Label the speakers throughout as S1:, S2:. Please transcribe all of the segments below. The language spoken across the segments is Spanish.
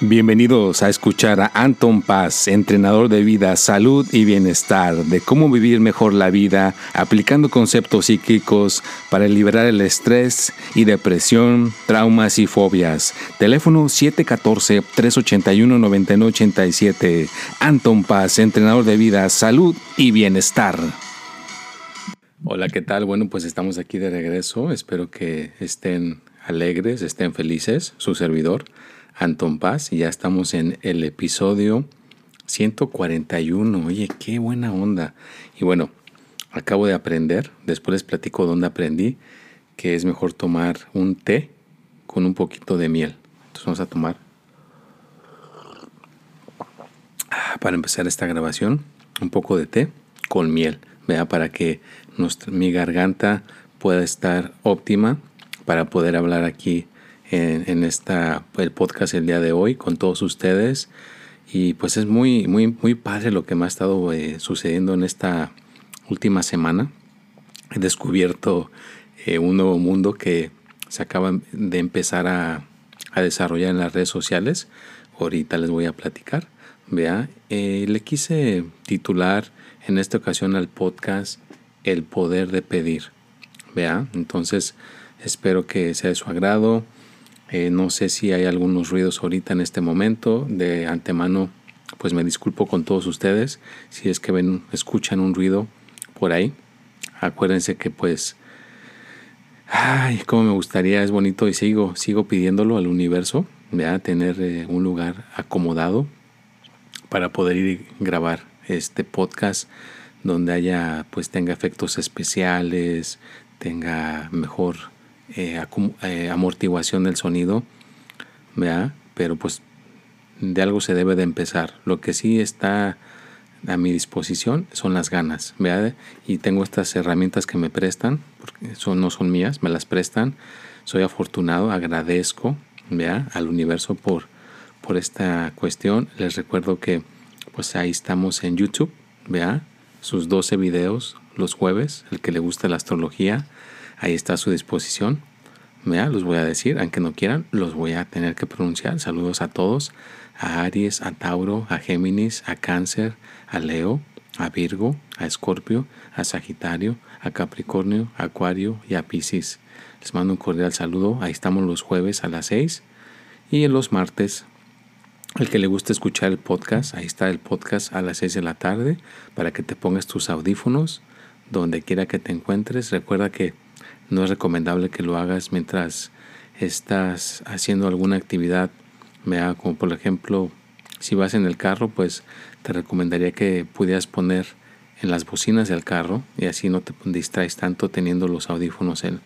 S1: Bienvenidos a escuchar a Anton Paz, entrenador de vida, salud y bienestar, de cómo vivir mejor la vida, aplicando conceptos psíquicos para liberar el estrés y depresión, traumas y fobias. Teléfono 714-381-9987. Anton Paz, entrenador de vida, salud y bienestar. Hola, ¿qué tal? Bueno, pues estamos aquí de regreso. Espero que estén alegres, estén felices, su servidor. Anton Paz y ya estamos en el episodio 141. Oye, qué buena onda. Y bueno, acabo de aprender, después les platico dónde aprendí, que es mejor tomar un té con un poquito de miel. Entonces vamos a tomar, ah, para empezar esta grabación, un poco de té con miel, vea, para que mi garganta pueda estar óptima para poder hablar aquí en, esta, el podcast el día de hoy con todos ustedes. Y pues es muy, muy, muy padre lo que me ha estado eh, sucediendo en esta última semana. He descubierto eh, un nuevo mundo que se acaba de empezar a, a, desarrollar en las redes sociales. Ahorita les voy a platicar. Vea, eh, le quise titular en esta ocasión al podcast El poder de pedir. Vea, entonces espero que sea de su agrado. Eh, no sé si hay algunos ruidos ahorita en este momento. De antemano, pues me disculpo con todos ustedes si es que ven, escuchan un ruido por ahí. Acuérdense que pues, ay, como me gustaría, es bonito y sigo, sigo pidiéndolo al universo, a tener eh, un lugar acomodado para poder ir a grabar este podcast donde haya, pues tenga efectos especiales, tenga mejor eh, eh, amortiguación del sonido, pero pues de algo se debe de empezar. Lo que sí está a mi disposición son las ganas, y tengo estas herramientas que me prestan, porque son, no son mías, me las prestan. Soy afortunado, agradezco al universo por, por esta cuestión. Les recuerdo que pues ahí estamos en YouTube, vea sus 12 videos los jueves, el que le gusta la astrología, ahí está a su disposición. Los voy a decir, aunque no quieran, los voy a tener que pronunciar. Saludos a todos, a Aries, a Tauro, a Géminis, a Cáncer, a Leo, a Virgo, a Escorpio, a Sagitario, a Capricornio, a Acuario y a Piscis. Les mando un cordial saludo. Ahí estamos los jueves a las 6 y en los martes. El que le guste escuchar el podcast, ahí está el podcast a las 6 de la tarde para que te pongas tus audífonos donde quiera que te encuentres. Recuerda que no es recomendable que lo hagas mientras estás haciendo alguna actividad, como por ejemplo, si vas en el carro, pues te recomendaría que pudieras poner en las bocinas del carro y así no te distraes tanto teniendo los audífonos en,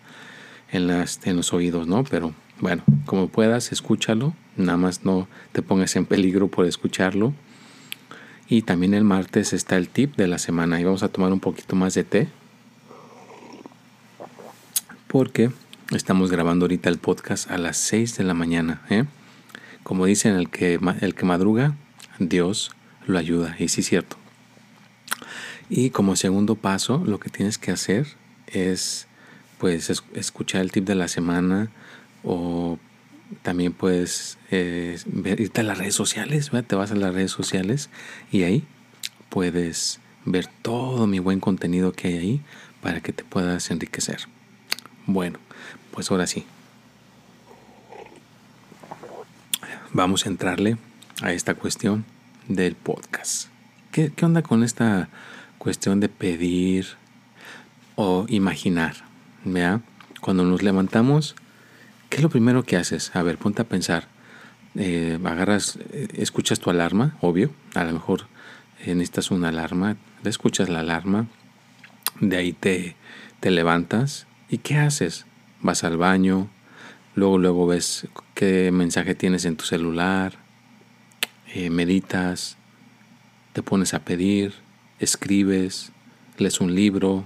S1: en, las, en los oídos, ¿no? Pero bueno, como puedas, escúchalo, nada más no te pongas en peligro por escucharlo. Y también el martes está el tip de la semana y vamos a tomar un poquito más de té porque estamos grabando ahorita el podcast a las 6 de la mañana. ¿eh? Como dicen, el que, el que madruga, Dios lo ayuda. Y sí es cierto. Y como segundo paso, lo que tienes que hacer es pues escuchar el tip de la semana o también puedes eh, irte a las redes sociales, te vas a las redes sociales y ahí puedes ver todo mi buen contenido que hay ahí para que te puedas enriquecer. Bueno, pues ahora sí. Vamos a entrarle a esta cuestión del podcast. ¿Qué, onda con esta cuestión de pedir o imaginar? ¿Vea? Cuando nos levantamos, ¿qué es lo primero que haces? A ver, ponte a pensar. Eh, agarras, eh, escuchas tu alarma, obvio. A lo mejor eh, necesitas una alarma. Escuchas la alarma. De ahí te, te levantas ¿Y qué haces? Vas al baño, luego luego ves qué mensaje tienes en tu celular, eh, meditas, te pones a pedir, escribes, lees un libro,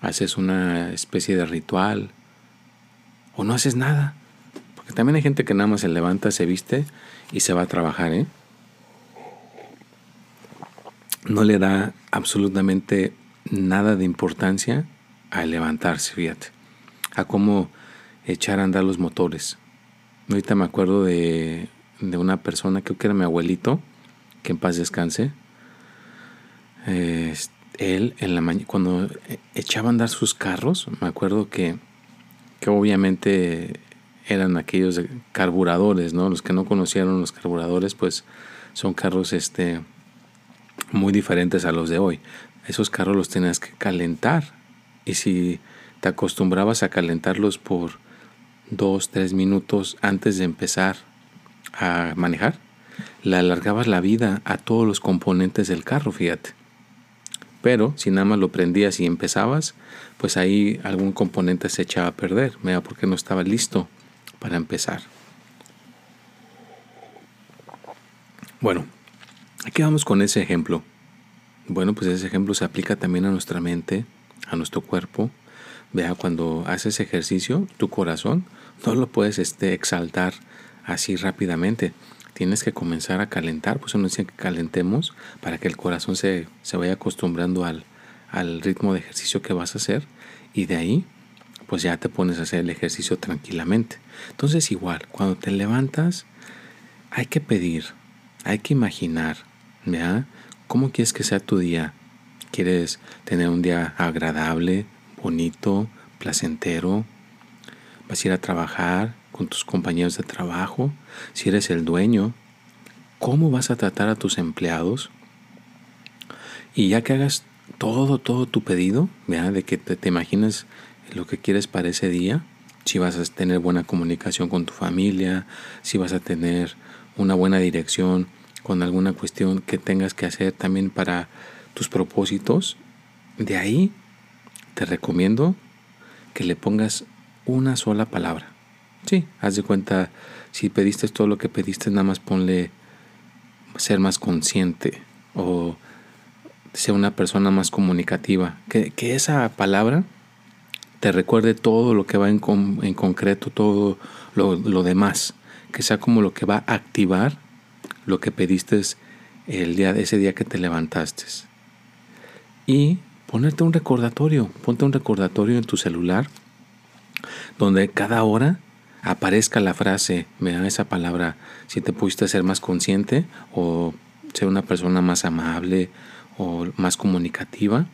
S1: haces una especie de ritual o no haces nada. Porque también hay gente que nada más se levanta, se viste y se va a trabajar, ¿eh? No le da absolutamente nada de importancia a levantarse, fíjate, a cómo echar a andar los motores. Ahorita me acuerdo de de una persona, creo que era mi abuelito, que en paz descanse. él en la cuando echaba a andar sus carros, me acuerdo que, que obviamente eran aquellos carburadores, ¿no? Los que no conocieron los carburadores, pues son carros este, muy diferentes a los de hoy. Esos carros los tenías que calentar. Y si te acostumbrabas a calentarlos por dos, tres minutos antes de empezar a manejar, le alargabas la vida a todos los componentes del carro, fíjate. Pero si nada más lo prendías y empezabas, pues ahí algún componente se echaba a perder, porque no estaba listo para empezar. Bueno, aquí vamos con ese ejemplo. Bueno, pues ese ejemplo se aplica también a nuestra mente, a nuestro cuerpo. Vea, cuando haces ejercicio, tu corazón no lo puedes este, exaltar así rápidamente. Tienes que comenzar a calentar, pues uno dice que calentemos para que el corazón se, se vaya acostumbrando al, al ritmo de ejercicio que vas a hacer y de ahí pues ya te pones a hacer el ejercicio tranquilamente. Entonces igual, cuando te levantas, hay que pedir, hay que imaginar, ¿ya? ¿Cómo quieres que sea tu día? ¿Quieres tener un día agradable, bonito, placentero? ¿Vas a ir a trabajar con tus compañeros de trabajo? Si eres el dueño, ¿cómo vas a tratar a tus empleados? Y ya que hagas todo, todo tu pedido, ¿ya? de que te, te imaginas lo que quieres para ese día, si vas a tener buena comunicación con tu familia, si vas a tener una buena dirección con alguna cuestión que tengas que hacer también para tus propósitos, de ahí te recomiendo que le pongas una sola palabra. Sí, haz de cuenta, si pediste todo lo que pediste, nada más ponle ser más consciente o ser una persona más comunicativa. Que, que esa palabra te recuerde todo lo que va en, en concreto, todo lo, demás, que sea como lo que va a activar lo que pediste el día, ese día que te levantaste. Y ponerte un recordatorio, ponte un recordatorio en tu celular donde cada hora aparezca la frase, da esa palabra, si te pudiste ser más consciente o ser una persona más amable o más comunicativa,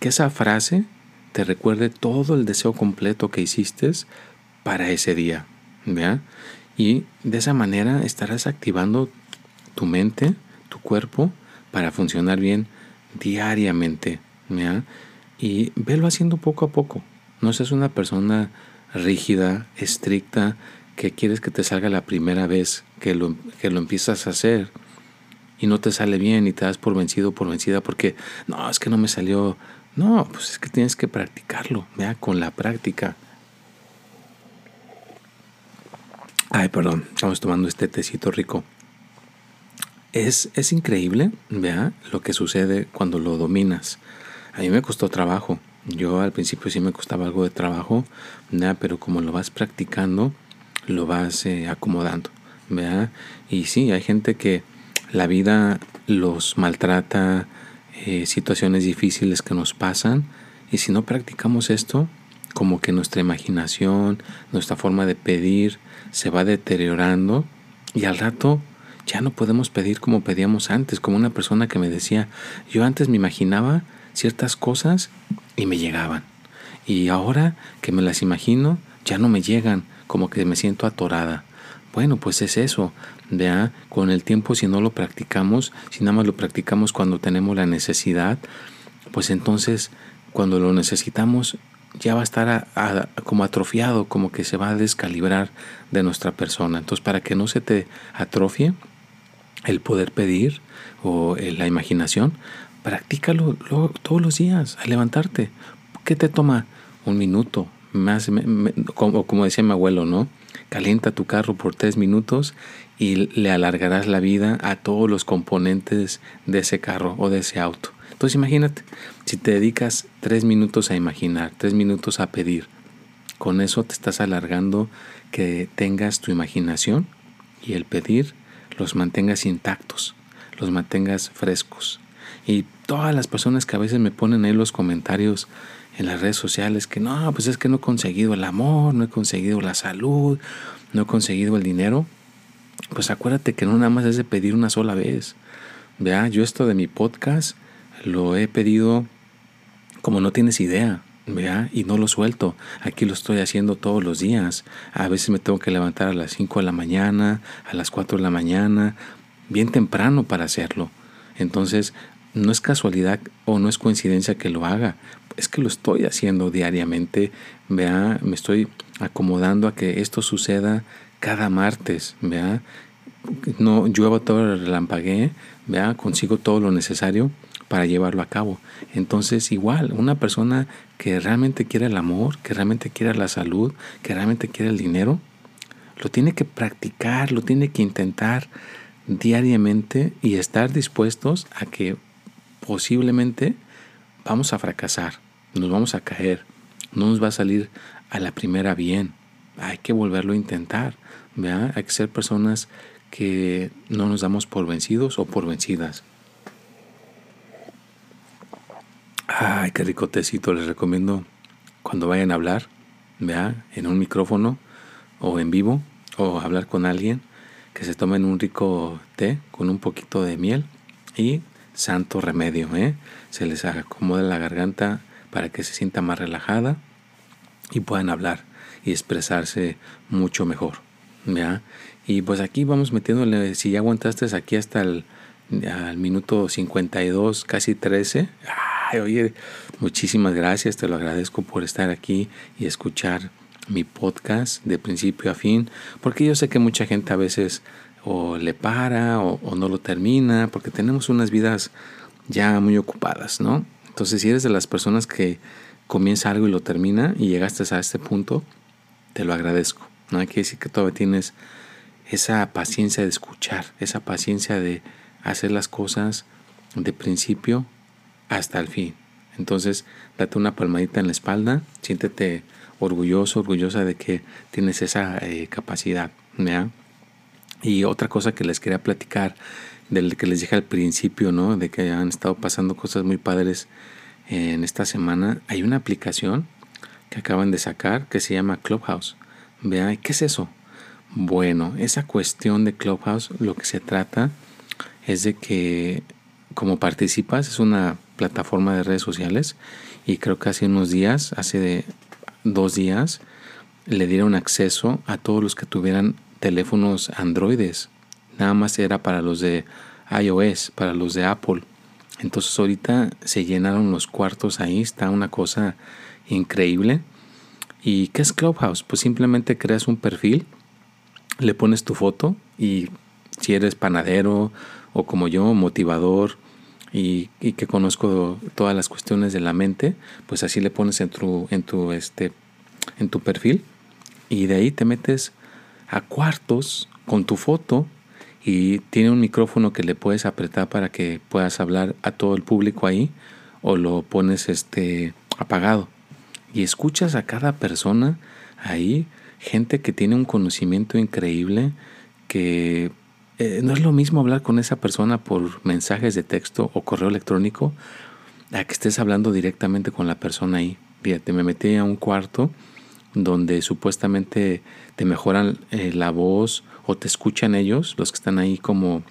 S1: que esa frase te recuerde todo el deseo completo que hiciste para ese día. Y de esa manera estarás activando tu mente, tu cuerpo, para funcionar bien diariamente. Y velo haciendo poco a poco. No seas una persona rígida, estricta, que quieres que te salga la primera vez que lo, que lo empiezas a hacer y no te sale bien y te das por vencido por vencida porque no, es que no me salió no, pues es que tienes que practicarlo, vea, con la práctica. Ay, perdón, estamos tomando este tecito rico. Es, es increíble, vea, lo que sucede cuando lo dominas. A mí me costó trabajo. Yo al principio sí me costaba algo de trabajo, ¿vea? pero como lo vas practicando, lo vas eh, acomodando. ¿vea? Y sí, hay gente que la vida los maltrata, eh, situaciones difíciles que nos pasan y si no practicamos esto, como que nuestra imaginación, nuestra forma de pedir se va deteriorando y al rato ya no podemos pedir como pedíamos antes, como una persona que me decía, yo antes me imaginaba ciertas cosas y me llegaban. Y ahora que me las imagino, ya no me llegan, como que me siento atorada. Bueno, pues es eso. Vea, con el tiempo si no lo practicamos, si nada más lo practicamos cuando tenemos la necesidad, pues entonces cuando lo necesitamos ya va a estar como atrofiado, como que se va a descalibrar de nuestra persona. Entonces para que no se te atrofie el poder pedir o eh, la imaginación, practícalo todos los días al levantarte. ¿Qué te toma? Un minuto, más, como, como decía mi abuelo, ¿no? Calienta tu carro por tres minutos y le alargarás la vida a todos los componentes de ese carro o de ese auto. Entonces imagínate, si te dedicas tres minutos a imaginar, tres minutos a pedir, con eso te estás alargando que tengas tu imaginación y el pedir los mantengas intactos, los mantengas frescos. Y todas las personas que a veces me ponen ahí los comentarios, en las redes sociales que no, pues es que no he conseguido el amor, no he conseguido la salud, no he conseguido el dinero. pues acuérdate que no nada más es de pedir una sola vez. Vea, yo esto de mi podcast lo he pedido como no tienes idea. ¿Vea? Y no lo suelto. Aquí lo estoy haciendo todos los días. A veces me tengo que levantar a las 5 de la mañana, a las 4 de la mañana, bien temprano para hacerlo. Entonces, no es casualidad o no es coincidencia que lo haga. Es que lo estoy haciendo diariamente. Vea, me estoy acomodando a que esto suceda cada martes. Vea, no llueva todo el relampaguee. Vea, consigo todo lo necesario para llevarlo a cabo. Entonces, igual, una persona que realmente quiere el amor, que realmente quiere la salud, que realmente quiere el dinero, lo tiene que practicar, lo tiene que intentar diariamente y estar dispuestos a que posiblemente vamos a fracasar, nos vamos a caer, no nos va a salir a la primera bien. Hay que volverlo a intentar. Hay que ser personas que no nos damos por vencidos o por vencidas. Ay, qué rico tecito. Les recomiendo cuando vayan a hablar, vea, en un micrófono o en vivo o hablar con alguien, que se tomen un rico té con un poquito de miel y santo remedio, ¿eh? Se les acomode la garganta para que se sienta más relajada y puedan hablar y expresarse mucho mejor, ¿ya? Y pues aquí vamos metiéndole, si ya aguantaste aquí hasta el al minuto 52, casi 13, oye, muchísimas gracias, te lo agradezco por estar aquí y escuchar mi podcast de principio a fin, porque yo sé que mucha gente a veces o le para o, no lo termina, porque tenemos unas vidas ya muy ocupadas, ¿no? Entonces, si eres de las personas que comienza algo y lo termina y llegaste a este punto, te lo agradezco. No hay que decir que todavía tienes esa paciencia de escuchar, esa paciencia de hacer las cosas de principio hasta el fin. Entonces, date una palmadita en la espalda, siéntete orgulloso, orgullosa de que tienes esa eh, capacidad. Y otra cosa que les quería platicar, del que les dije al principio, ¿no? de que han estado pasando cosas muy padres en esta semana, hay una aplicación que acaban de sacar que se llama Clubhouse. Vea, ¿qué es eso? Bueno, esa cuestión de Clubhouse, lo que se trata es de que como participas, es una plataforma de redes sociales y creo que hace unos días, hace dos días, le dieron acceso a todos los que tuvieran teléfonos androides. Nada más era para los de iOS, para los de Apple. Entonces ahorita se llenaron los cuartos ahí, está una cosa increíble. ¿Y qué es Clubhouse? Pues simplemente creas un perfil, le pones tu foto y si eres panadero o como yo, motivador y, que conozco todas las cuestiones de la mente, pues así le pones en tu, en tu, este, en tu perfil y de ahí te metes a cuartos con tu foto y tiene un micrófono que le puedes apretar para que puedas hablar a todo el público ahí o lo pones este apagado. Y escuchas a cada persona ahí gente que tiene un conocimiento increíble que eh, no es lo mismo hablar con esa persona por mensajes de texto o correo electrónico a que estés hablando directamente con la persona ahí. Fíjate, me metí a un cuarto donde supuestamente te mejoran eh, la voz o te escuchan ellos, los que están ahí como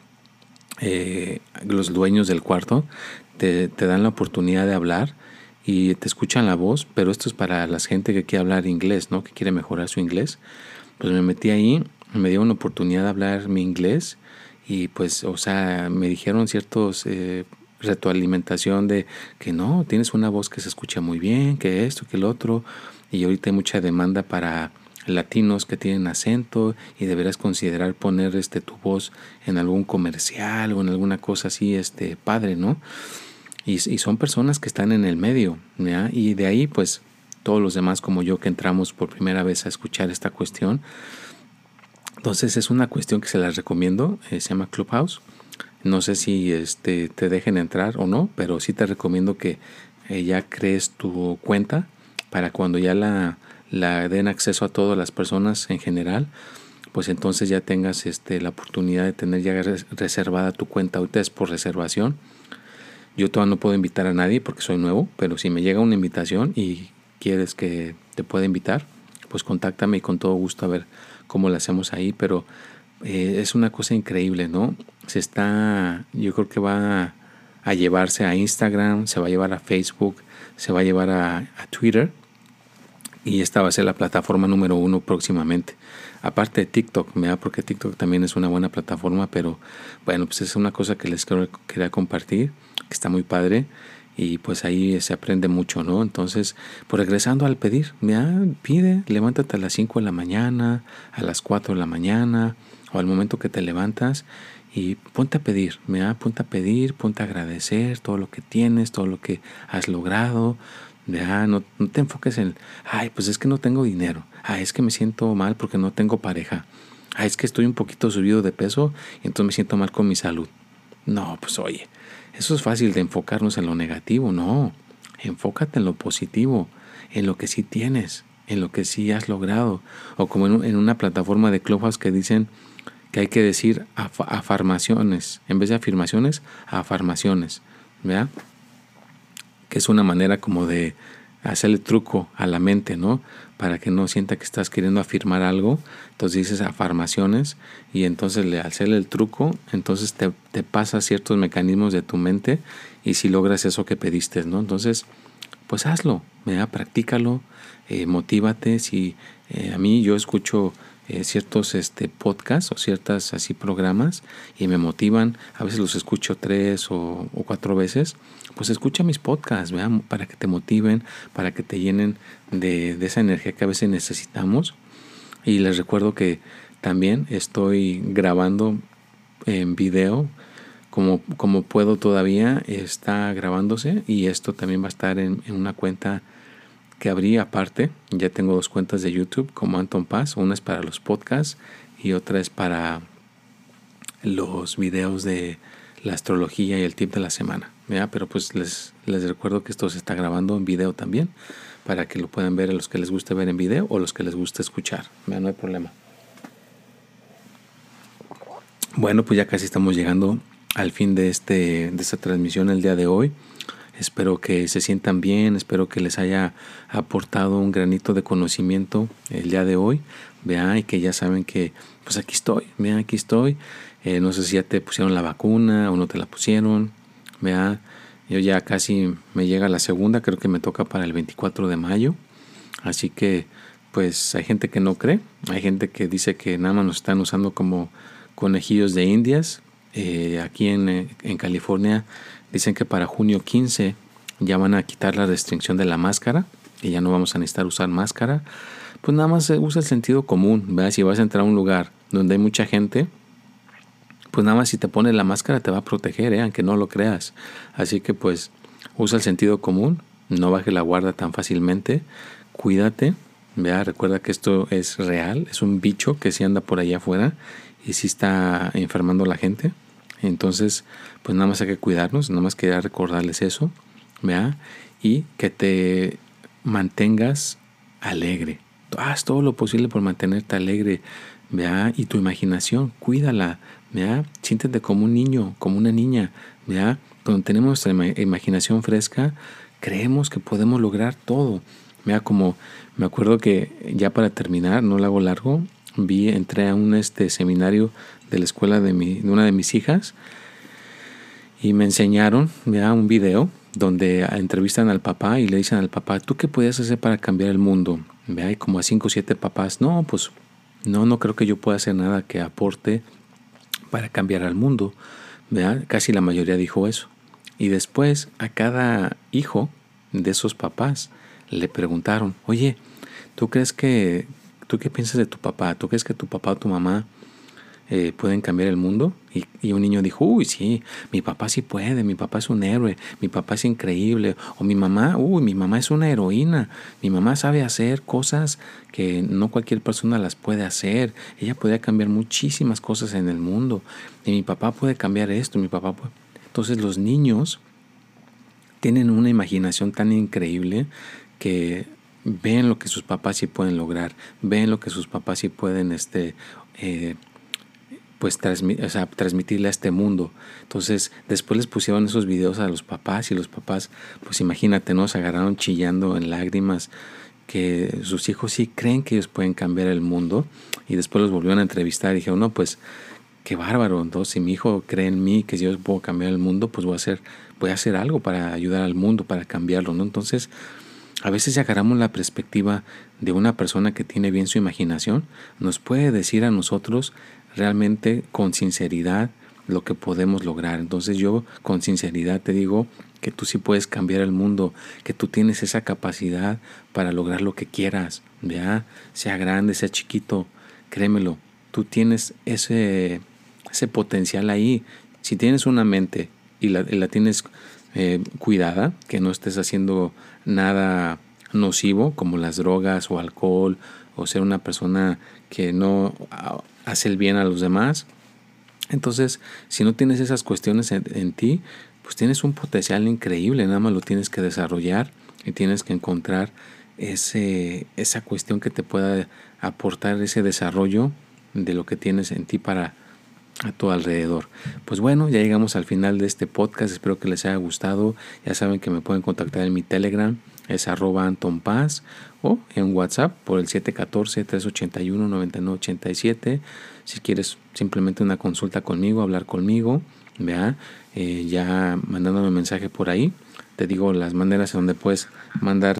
S1: eh, los dueños del cuarto, te, dan la oportunidad de hablar y te escuchan la voz, pero esto es para la gente que quiere hablar inglés, ¿no? que quiere mejorar su inglés. Pues me metí ahí me dio una oportunidad de hablar mi inglés y pues, o sea, me dijeron ciertos eh, retroalimentación de que no, tienes una voz que se escucha muy bien, que esto, que el otro, y ahorita hay mucha demanda para latinos que tienen acento y deberás considerar poner este tu voz en algún comercial o en alguna cosa así este padre no y, y son personas que están en el medio ¿ya? y de ahí pues todos los demás como yo que entramos por primera vez a escuchar esta cuestión entonces es una cuestión que se las recomiendo, eh, se llama Clubhouse. No sé si este, te dejen entrar o no, pero sí te recomiendo que eh, ya crees tu cuenta para cuando ya la, den acceso a todas las personas en general, pues entonces ya tengas este, la oportunidad de tener ya reservada tu cuenta. Ahorita es por reservación. Yo todavía no puedo invitar a nadie porque soy nuevo, pero si me llega una invitación y quieres que te pueda invitar, pues contáctame y con todo gusto a ver cómo lo hacemos ahí, pero eh, es una cosa increíble, ¿no? Se está, yo creo que va a llevarse a Instagram, se va a llevar a Facebook, se va a llevar a, Twitter y esta va a ser la plataforma número uno próximamente. Aparte de TikTok, porque TikTok también es una buena plataforma, pero bueno, pues es una cosa que les quería compartir, que está muy padre y pues ahí se aprende mucho, ¿no? Entonces, pues regresando al pedir, mira, pide, levántate a las 5 de la mañana, a las 4 de la mañana o al momento que te levantas y ponte a pedir, mira, ponte a pedir, ponte a agradecer todo lo que tienes, todo lo que has logrado. Ya, no, no te enfoques en, ay, pues es que no tengo dinero, ay, es que me siento mal porque no tengo pareja, ay, es que estoy un poquito subido de peso y entonces me siento mal con mi salud. No, pues oye, eso es fácil de enfocarnos en lo negativo, no, enfócate en lo positivo, en lo que sí tienes, en lo que sí has logrado, o como en, una plataforma de Clubhouse que dicen, que hay que decir afirmaciones, en vez de afirmaciones, afirmaciones, ¿verdad? Que es una manera como de hacerle truco a la mente, ¿no? Para que no sienta que estás queriendo afirmar algo, entonces dices afirmaciones y entonces le hacerle el truco, entonces te, te pasa ciertos mecanismos de tu mente y si logras eso que pediste, ¿no? Entonces, pues hazlo, ¿verdad? Practícalo, eh, motívate, si eh, a mí yo escucho eh, ciertos este, podcasts o ciertas así programas y me motivan, a veces los escucho tres o, cuatro veces, pues escucha mis podcasts, vean para que te motiven, para que te llenen de, de esa energía que a veces necesitamos. Y les recuerdo que también estoy grabando en video como, como puedo todavía, está grabándose y esto también va a estar en una cuenta que abrí aparte. Ya tengo dos cuentas de YouTube como Anton Paz. Una es para los podcasts y otra es para los videos de la astrología y el tip de la semana. Pero pues les, les recuerdo que esto se está grabando en video también para que lo puedan ver a los que les guste ver en video o los que les guste escuchar. No hay problema. Bueno, pues ya casi estamos llegando al fin de, este, de esta transmisión el día de hoy. Espero que se sientan bien, espero que les haya aportado un granito de conocimiento el día de hoy. Vean y que ya saben que pues aquí estoy, vean aquí estoy. Eh, no sé si ya te pusieron la vacuna o no te la pusieron. Vean, yo ya casi me llega la segunda, creo que me toca para el 24 de mayo. Así que pues hay gente que no cree, hay gente que dice que nada más nos están usando como conejillos de indias. Eh, aquí en, en California Dicen que para junio 15 ya van a quitar la restricción de la máscara y ya no vamos a necesitar usar máscara. Pues nada más usa el sentido común. ¿verdad? Si vas a entrar a un lugar donde hay mucha gente, pues nada más si te pones la máscara te va a proteger, ¿eh? aunque no lo creas. Así que pues usa el sentido común, no baje la guarda tan fácilmente, cuídate, vea, recuerda que esto es real, es un bicho que sí anda por allá afuera y sí está enfermando a la gente. Entonces, pues nada más hay que cuidarnos, nada más quería recordarles eso, ¿vea? Y que te mantengas alegre. Haz todo lo posible por mantenerte alegre, ¿vea? Y tu imaginación, cuídala, ¿vea? Siéntete como un niño, como una niña, ¿vea? Cuando tenemos nuestra imaginación fresca, creemos que podemos lograr todo. Vea, como me acuerdo que ya para terminar, no lo hago largo, vi, entré a un este seminario de la escuela de, mi, de una de mis hijas y me enseñaron ya un video donde entrevistan al papá y le dicen al papá, ¿tú qué puedes hacer para cambiar el mundo? ¿Ve? Como a cinco o siete papás, no, pues no, no creo que yo pueda hacer nada que aporte para cambiar al mundo. ¿Vea? Casi la mayoría dijo eso. Y después a cada hijo de esos papás le preguntaron, oye, ¿tú crees que, tú qué piensas de tu papá? ¿Tú crees que tu papá o tu mamá eh, pueden cambiar el mundo. Y, un niño dijo, uy, sí, mi papá sí puede, mi papá es un héroe, mi papá es increíble, o mi mamá, uy, mi mamá es una heroína, mi mamá sabe hacer cosas que no cualquier persona las puede hacer, ella puede cambiar muchísimas cosas en el mundo, y mi papá puede cambiar esto, mi papá puede... Entonces los niños tienen una imaginación tan increíble que ven lo que sus papás sí pueden lograr, ven lo que sus papás sí pueden este, eh, pues transmitirle a este mundo. Entonces después les pusieron esos videos a los papás y los papás, pues imagínate, ¿no? Se agarraron chillando en lágrimas que sus hijos sí creen que ellos pueden cambiar el mundo y después los volvieron a entrevistar y dijeron, no, pues qué bárbaro, entonces si mi hijo cree en mí que yo puedo cambiar el mundo, pues voy a hacer, voy a hacer algo para ayudar al mundo, para cambiarlo, ¿no? Entonces, a veces si agarramos la perspectiva de una persona que tiene bien su imaginación, nos puede decir a nosotros realmente con sinceridad lo que podemos lograr. Entonces yo con sinceridad te digo que tú sí puedes cambiar el mundo, que tú tienes esa capacidad para lograr lo que quieras, ¿ya? sea grande, sea chiquito, créemelo, tú tienes ese, ese potencial ahí. Si tienes una mente y la, tienes eh, cuidada, que no estés haciendo nada nocivo como las drogas o alcohol o ser una persona que no ah, hace el bien a los demás. Entonces, si no tienes esas cuestiones en, ti, pues tienes un potencial increíble, nada más lo tienes que desarrollar y tienes que encontrar ese, esa cuestión que te pueda aportar ese desarrollo de lo que tienes en ti para a tu alrededor. Pues bueno, ya llegamos al final de este podcast. Espero que les haya gustado. Ya saben que me pueden contactar en mi Telegram, es arroba Anton Paz, o en WhatsApp por el 714-381-9987. Si quieres simplemente una consulta conmigo, hablar conmigo, vea, eh, ya mandándome mensaje por ahí. Te digo las maneras en donde puedes mandar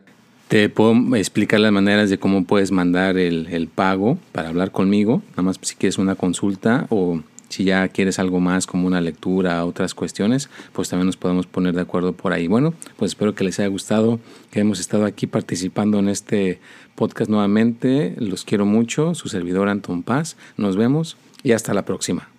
S1: te puedo explicar las maneras de cómo puedes mandar el, el, pago para hablar conmigo, nada más si quieres una consulta o si ya quieres algo más como una lectura, otras cuestiones, pues también nos podemos poner de acuerdo por ahí. Bueno, pues espero que les haya gustado, que hemos estado aquí participando en este podcast nuevamente. Los quiero mucho, su servidor Anton Paz. Nos vemos y hasta la próxima.